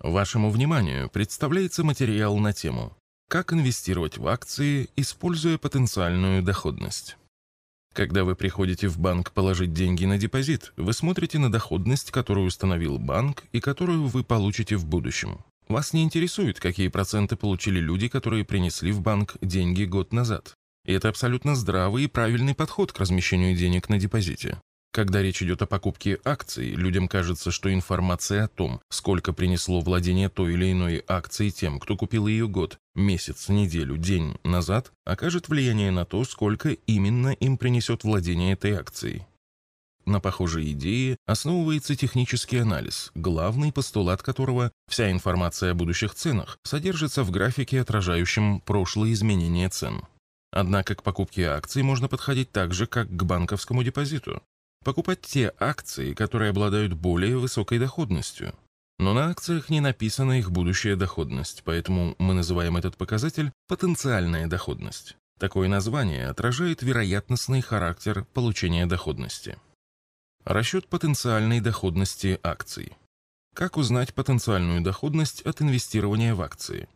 Вашему вниманию представляется материал на тему «Как инвестировать в акции, используя потенциальную доходность». Когда вы приходите в банк положить деньги на депозит, вы смотрите на доходность, которую установил банк и которую вы получите в будущем. Вас не интересует, какие проценты получили люди, которые принесли в банк деньги год назад. И это абсолютно здравый и правильный подход к размещению денег на депозите. Когда речь идет о покупке акций, людям кажется, что информация о том, сколько принесло владение той или иной акцией тем, кто купил ее год, месяц, неделю, день назад, окажет влияние на то, сколько именно им принесет владение этой акцией. На похожей идее основывается технический анализ, главный постулат которого вся информация о будущих ценах содержится в графике, отражающем прошлые изменения цен. Однако к покупке акций можно подходить так же, как к банковскому депозиту покупать те акции, которые обладают более высокой доходностью. Но на акциях не написана их будущая доходность, поэтому мы называем этот показатель потенциальная доходность. Такое название отражает вероятностный характер получения доходности. Расчет потенциальной доходности акций. Как узнать потенциальную доходность от инвестирования в акции?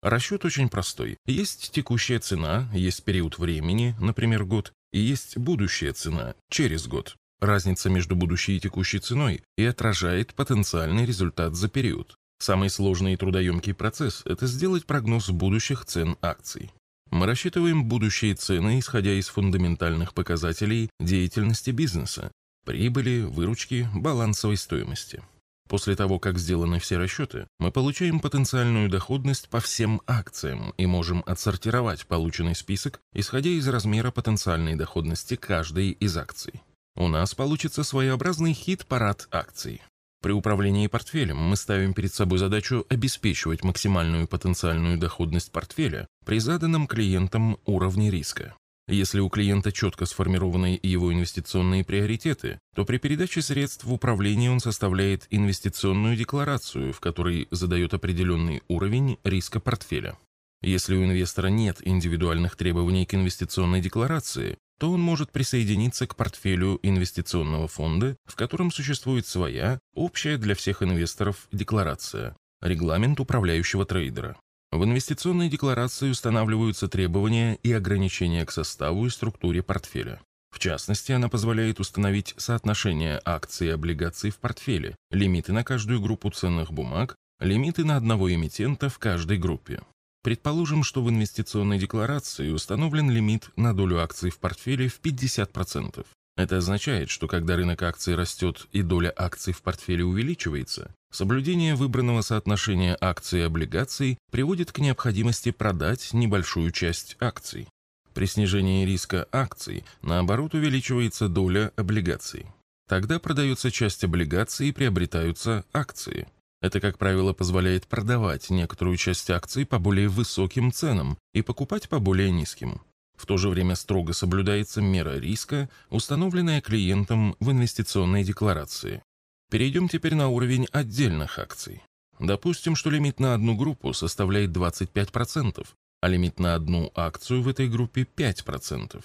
Расчет очень простой. Есть текущая цена, есть период времени, например, год, и есть будущая цена через год. Разница между будущей и текущей ценой и отражает потенциальный результат за период. Самый сложный и трудоемкий процесс – это сделать прогноз будущих цен акций. Мы рассчитываем будущие цены, исходя из фундаментальных показателей деятельности бизнеса – прибыли, выручки, балансовой стоимости. После того, как сделаны все расчеты, мы получаем потенциальную доходность по всем акциям и можем отсортировать полученный список, исходя из размера потенциальной доходности каждой из акций. У нас получится своеобразный хит-парад акций. При управлении портфелем мы ставим перед собой задачу обеспечивать максимальную потенциальную доходность портфеля при заданном клиентам уровне риска. Если у клиента четко сформированы его инвестиционные приоритеты, то при передаче средств в управление он составляет инвестиционную декларацию, в которой задает определенный уровень риска портфеля. Если у инвестора нет индивидуальных требований к инвестиционной декларации, то он может присоединиться к портфелю инвестиционного фонда, в котором существует своя, общая для всех инвесторов декларация, регламент управляющего трейдера. В инвестиционной декларации устанавливаются требования и ограничения к составу и структуре портфеля. В частности, она позволяет установить соотношение акций и облигаций в портфеле, лимиты на каждую группу ценных бумаг, лимиты на одного эмитента в каждой группе. Предположим, что в инвестиционной декларации установлен лимит на долю акций в портфеле в 50%. Это означает, что когда рынок акций растет и доля акций в портфеле увеличивается, соблюдение выбранного соотношения акций и облигаций приводит к необходимости продать небольшую часть акций. При снижении риска акций, наоборот, увеличивается доля облигаций. Тогда продается часть облигаций и приобретаются акции. Это, как правило, позволяет продавать некоторую часть акций по более высоким ценам и покупать по более низким. В то же время строго соблюдается мера риска, установленная клиентом в инвестиционной декларации. Перейдем теперь на уровень отдельных акций. Допустим, что лимит на одну группу составляет 25%, а лимит на одну акцию в этой группе 5%.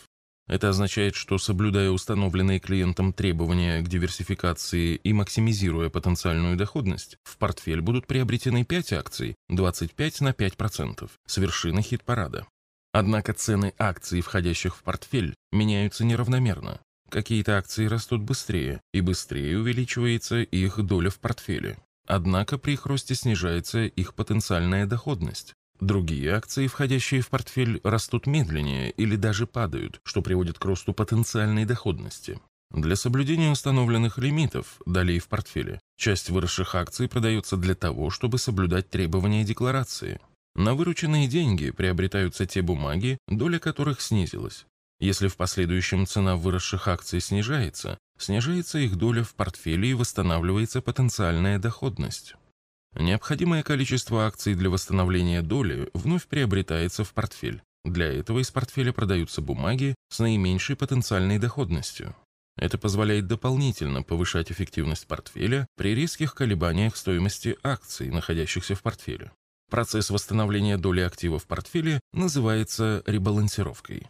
Это означает, что соблюдая установленные клиентом требования к диверсификации и максимизируя потенциальную доходность, в портфель будут приобретены 5 акций 25 на 5% с вершины хит-парада. Однако цены акций, входящих в портфель, меняются неравномерно. Какие-то акции растут быстрее, и быстрее увеличивается их доля в портфеле. Однако при их росте снижается их потенциальная доходность. Другие акции, входящие в портфель, растут медленнее или даже падают, что приводит к росту потенциальной доходности. Для соблюдения установленных лимитов, долей в портфеле, часть выросших акций продается для того, чтобы соблюдать требования декларации. На вырученные деньги приобретаются те бумаги, доля которых снизилась. Если в последующем цена выросших акций снижается, снижается их доля в портфеле и восстанавливается потенциальная доходность. Необходимое количество акций для восстановления доли вновь приобретается в портфель. Для этого из портфеля продаются бумаги с наименьшей потенциальной доходностью. Это позволяет дополнительно повышать эффективность портфеля при резких колебаниях стоимости акций, находящихся в портфеле. Процесс восстановления доли активов в портфеле называется ребалансировкой.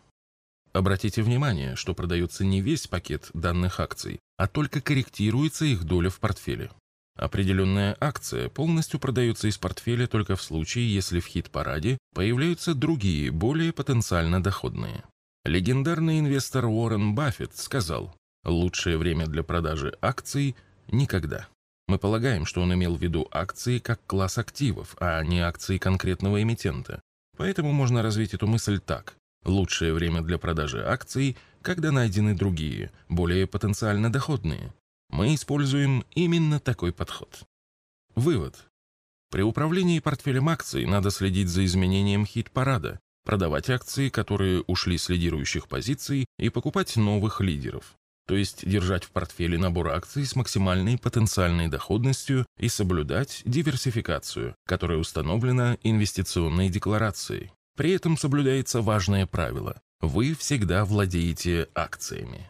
Обратите внимание, что продается не весь пакет данных акций, а только корректируется их доля в портфеле. Определенная акция полностью продается из портфеля только в случае, если в хит-параде появляются другие, более потенциально доходные. Легендарный инвестор Уоррен Баффет сказал, лучшее время для продажи акций – никогда. Мы полагаем, что он имел в виду акции как класс активов, а не акции конкретного эмитента. Поэтому можно развить эту мысль так. Лучшее время для продажи акций, когда найдены другие, более потенциально доходные. Мы используем именно такой подход. Вывод. При управлении портфелем акций надо следить за изменением хит-парада, продавать акции, которые ушли с лидирующих позиций, и покупать новых лидеров. То есть держать в портфеле набор акций с максимальной потенциальной доходностью и соблюдать диверсификацию, которая установлена инвестиционной декларацией. При этом соблюдается важное правило – вы всегда владеете акциями.